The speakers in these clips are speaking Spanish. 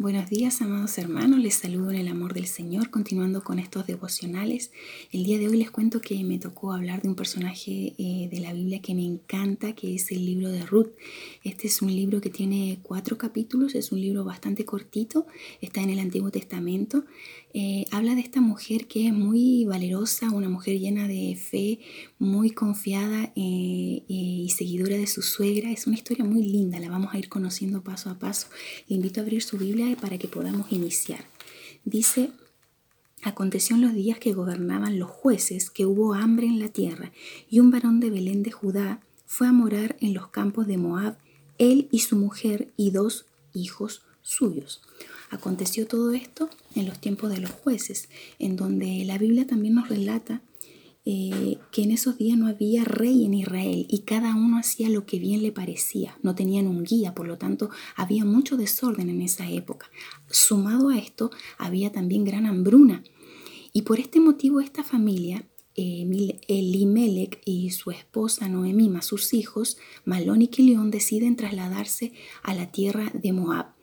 Buenos días, amados hermanos. Les saludo en el amor del Señor, continuando con estos devocionales. El día de hoy les cuento que me tocó hablar de un personaje eh, de la Biblia que me encanta, que es el libro de Ruth. Este es un libro que tiene cuatro capítulos, es un libro bastante cortito, está en el Antiguo Testamento. Eh, habla de esta mujer que es muy valerosa, una mujer llena de fe, muy confiada eh, y seguidora de su suegra. Es una historia muy linda, la vamos a ir conociendo paso a paso. Le invito a abrir su Biblia para que podamos iniciar. Dice, aconteció en los días que gobernaban los jueces que hubo hambre en la tierra y un varón de Belén de Judá fue a morar en los campos de Moab, él y su mujer y dos hijos suyos. Aconteció todo esto en los tiempos de los jueces, en donde la Biblia también nos relata eh, que en esos días no había rey en Israel y cada uno hacía lo que bien le parecía, no tenían un guía, por lo tanto había mucho desorden en esa época. Sumado a esto, había también gran hambruna y por este motivo esta familia, Elimelech y su esposa Noemí más sus hijos, Malón y Kilión, deciden trasladarse a la tierra de Moab,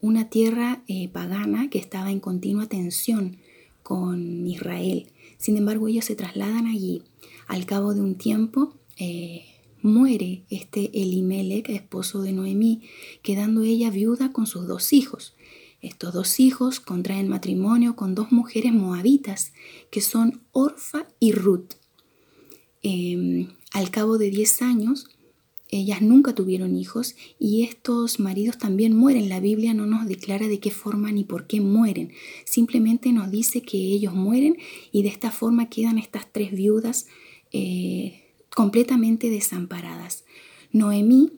una tierra eh, pagana que estaba en continua tensión con Israel. Sin embargo, ellos se trasladan allí. Al cabo de un tiempo, eh, muere este Elimelech, esposo de Noemí, quedando ella viuda con sus dos hijos. Estos dos hijos contraen matrimonio con dos mujeres moabitas, que son Orfa y Ruth. Em, al cabo de diez años, ellas nunca tuvieron hijos y estos maridos también mueren. La Biblia no nos declara de qué forma ni por qué mueren. Simplemente nos dice que ellos mueren y de esta forma quedan estas tres viudas eh, completamente desamparadas. Noemí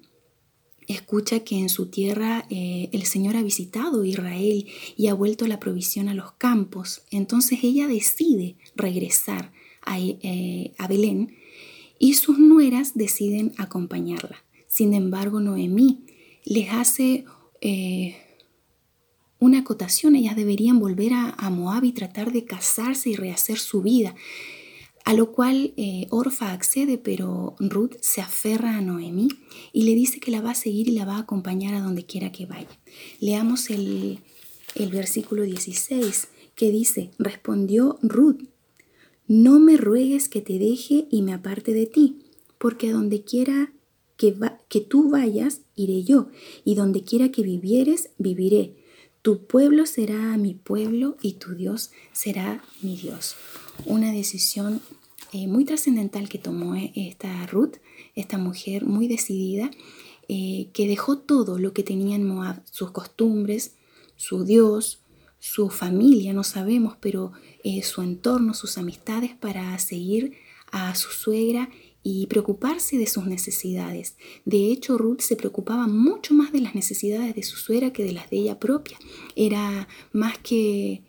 escucha que en su tierra eh, el Señor ha visitado Israel y ha vuelto la provisión a los campos. Entonces ella decide regresar a, eh, a Belén y sus nueras deciden acompañarla. Sin embargo, Noemí les hace eh, una acotación, ellas deberían volver a, Moab y tratar de casarse y rehacer su vida. A lo cual eh, Orfa accede, pero Ruth se aferra a Noemí y le dice que la va a seguir y la va a acompañar a donde quiera que vaya. Leamos el, el versículo 16 que dice, respondió Ruth no me ruegues que te deje y me aparte de ti, porque a donde quiera que, que tú vayas, iré yo, y donde quiera que vivieres, viviré. Tu pueblo será mi pueblo y tu Dios será mi Dios. Una decisión eh, muy trascendental que tomó eh, esta Ruth, esta mujer muy decidida, eh, que dejó todo lo que tenía en Moab, sus costumbres, su Dios, su familia, no sabemos, pero eh, su entorno, sus amistades para seguir a su suegra y preocuparse de sus necesidades. De hecho, Ruth se preocupaba mucho más de las necesidades de su suegra que de las de ella propia. Era más que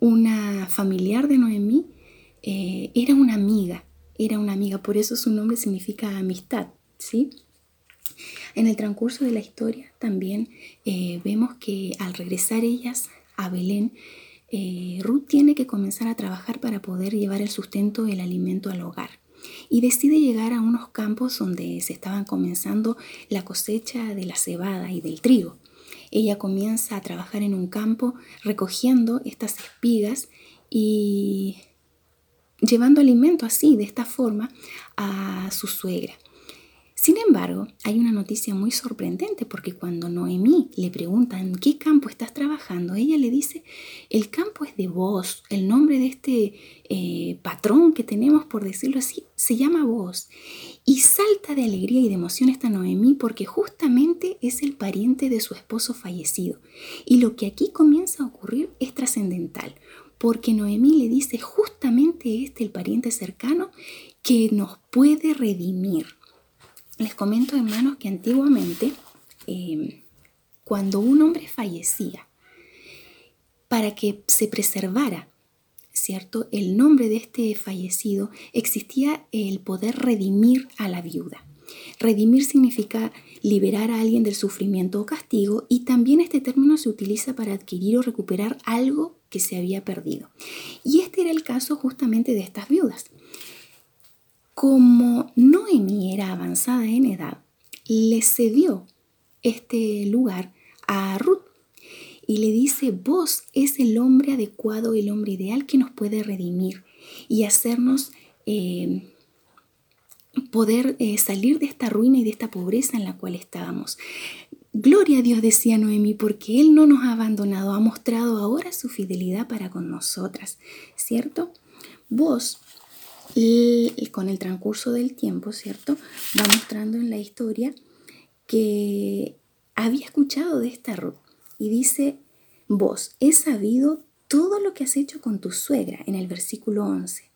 una familiar de Noemí, eh, era una amiga, era una amiga, por eso su nombre significa amistad, ¿sí? En el transcurso de la historia también eh, vemos que al regresar ellas a Belén, eh, Ruth tiene que comenzar a trabajar para poder llevar el sustento, el alimento al hogar. Y decide llegar a unos campos donde se estaban comenzando la cosecha de la cebada y del trigo. Ella comienza a trabajar en un campo recogiendo estas espigas y llevando alimento así, de esta forma, a su suegra. Sin embargo, hay una noticia muy sorprendente porque cuando Noemí le pregunta en qué campo estás trabajando, ella le dice, el campo es de vos, el nombre de este eh, patrón que tenemos, por decirlo así, se llama vos. Y salta de alegría y de emoción esta Noemí porque justamente es el pariente de su esposo fallecido. Y lo que aquí comienza a ocurrir es trascendental, porque Noemí le dice justamente este el pariente cercano que nos puede redimir les comento, hermanos, que antiguamente, em, cuando un hombre fallecía, para que se preservara, ¿cierto? El nombre de este fallecido, existía el poder redimir a la viuda. Redimir significa liberar a alguien del sufrimiento o castigo y también este término se utiliza para adquirir o recuperar algo que se había perdido. Y este era el caso justamente de estas viudas. Como Noemí era avanzada en edad, le cedió este lugar a Ruth. y le dice, vos es el hombre adecuado, el hombre ideal que nos puede redimir y hacernos eh, poder eh, salir de esta ruina y de esta pobreza en la cual estábamos. Gloria a Dios, decía Noemí, porque Él no nos ha abandonado, ha mostrado ahora su fidelidad para con nosotras, ¿cierto? Vos, con el transcurso del tiempo, ¿cierto? Va mostrando en la historia que había escuchado de esta Ruth y dice, vos, he sabido todo lo que has hecho con tu suegra en el versículo 11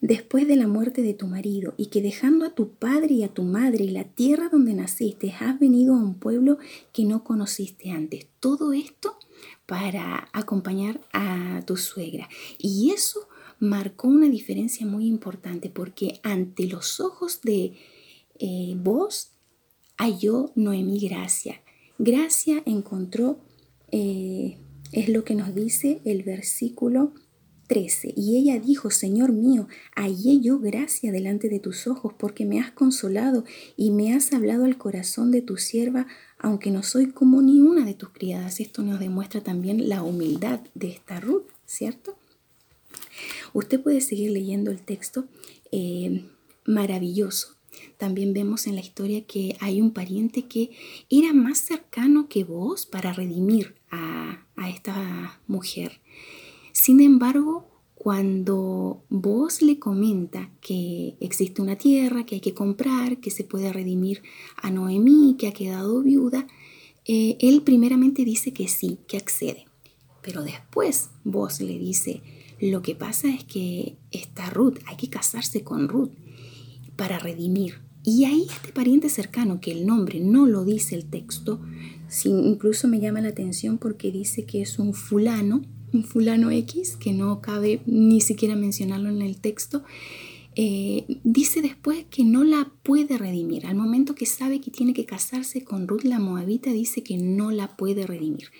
después de la muerte de tu marido, y que dejando a tu padre y a tu madre y la tierra donde naciste, has venido a un pueblo que no conociste antes. Todo esto para acompañar a tu suegra. Y eso marcó una diferencia muy importante porque ante los ojos de eh, vos halló Noemí gracia. Gracia encontró, eh, es lo que nos dice el versículo 13. Y ella dijo, Señor mío, hallé yo gracia delante de tus ojos, porque me has consolado y me has hablado al corazón de tu sierva, aunque no soy como ni una de tus criadas. Esto nos demuestra también la humildad de esta Ruth, ¿cierto? Usted puede seguir leyendo el texto eh, maravilloso. También vemos en la historia que hay un pariente que era más cercano que vos para redimir a, a esta mujer. Sin embargo, cuando vos le comenta que existe una tierra que hay que comprar, que se puede redimir a Noemí, que ha quedado viuda, eh, él primeramente dice que sí, que accede. Pero después vos le dice, lo que pasa es que está Ruth, hay que casarse con Ruth para redimir. Y ahí este pariente cercano, que el nombre no lo dice el texto, incluso me llama la atención porque dice que es un fulano, un fulano X, que no cabe ni siquiera mencionarlo en el texto, eh, dice después que no la puede redimir. Al momento que sabe que tiene que casarse con Ruth la Moabita, dice que no la puede redimir.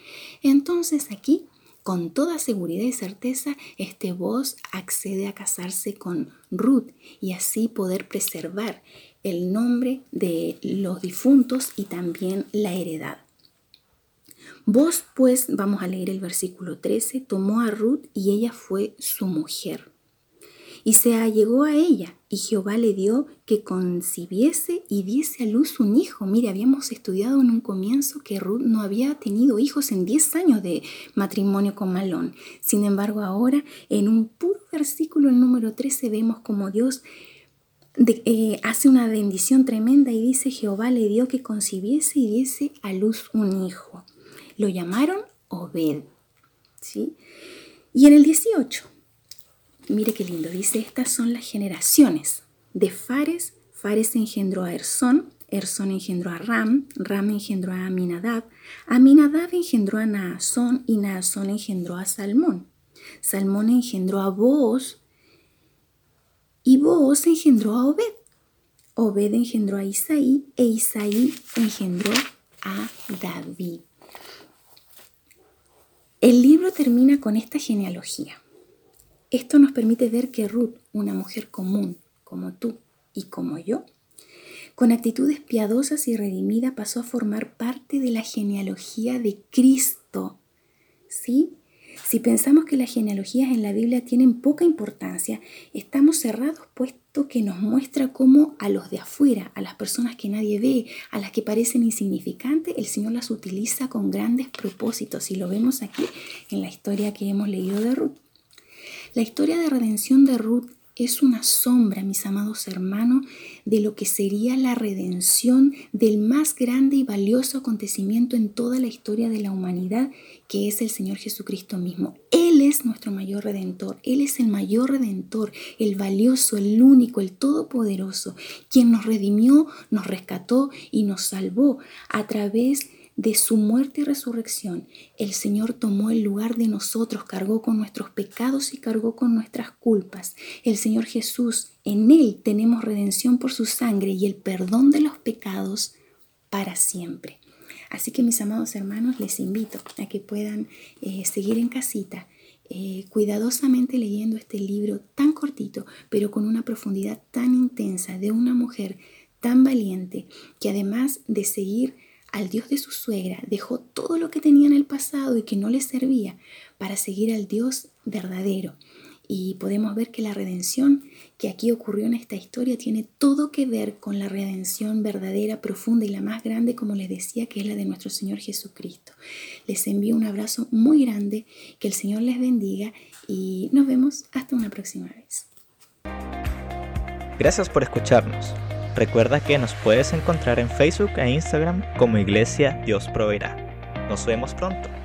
Entonces aquí, con toda seguridad y certeza, este voz accede a casarse con Ruth y así poder preservar el nombre de los difuntos y también la heredad. Vos pues, vamos a leer el versículo 13, tomó a Ruth y ella fue su mujer. Y se allegó a ella, y Jehová le dio que concibiese y diese a luz un hijo. Mire, habíamos estudiado en un comienzo que Ruth no había tenido hijos en 10 años de matrimonio con Malón. Sin embargo, ahora en un puro versículo, el número 13, vemos como Dios eh, hace una bendición tremenda y dice, Jehová le dio que concibiese y diese a luz un hijo. Lo llamaron Obed. ¿sí? Y en el 18, mire qué lindo, dice, estas son las generaciones de Fares. Fares engendró a Ersón, Ersón engendró a Ram, Ram engendró a Aminadab, Aminadab engendró a Naasón y Naasón engendró a Salmón. Salmón engendró a Booz y Booz engendró a Obed. Obed engendró a Isaí e Isaí engendró a David. El libro termina con esta genealogía. Esto nos permite ver que Ruth, una mujer común como tú y como yo, con actitudes piadosas y redimida pasó a formar parte de la genealogía de Cristo. ¿Sí? Si pensamos que las genealogías en la Biblia tienen poca importancia, estamos cerrados puesto que nos muestra cómo a los de afuera, a las personas que nadie ve, a las que parecen insignificantes, el Señor las utiliza con grandes propósitos y lo vemos aquí en la historia que hemos leído de Ruth. La historia de redención de Ruth es una sombra, mis amados hermanos, de lo que sería la redención del más grande y valioso acontecimiento en toda la historia de la humanidad, que es el Señor Jesucristo mismo. Él es nuestro mayor redentor, Él es el mayor redentor, el valioso, el único, el todopoderoso, quien nos redimió, nos rescató y nos salvó a través de de su muerte y resurrección, el Señor tomó el lugar de nosotros, cargó con nuestros pecados y cargó con nuestras culpas. El Señor Jesús, en Él tenemos redención por su sangre y el perdón de los pecados para siempre. Así que mis amados hermanos, les invito a que puedan eh, seguir en casita. Eh, cuidadosamente leyendo este libro tan cortito, pero con una profundidad tan intensa de una mujer tan valiente que además de seguir al Dios de su suegra, dejó todo lo que tenía en el pasado y que no le servía para seguir al Dios verdadero. Y podemos ver que la redención que aquí ocurrió en esta historia tiene todo que ver con la redención verdadera, profunda y la más grande, como les decía, que es la de nuestro Señor Jesucristo. Les envío un abrazo muy grande, que el Señor les bendiga y nos vemos hasta una próxima vez. Gracias por escucharnos. Recuerda que nos puedes encontrar en Facebook e Instagram como Iglesia Dios Proveerá. Nos vemos pronto.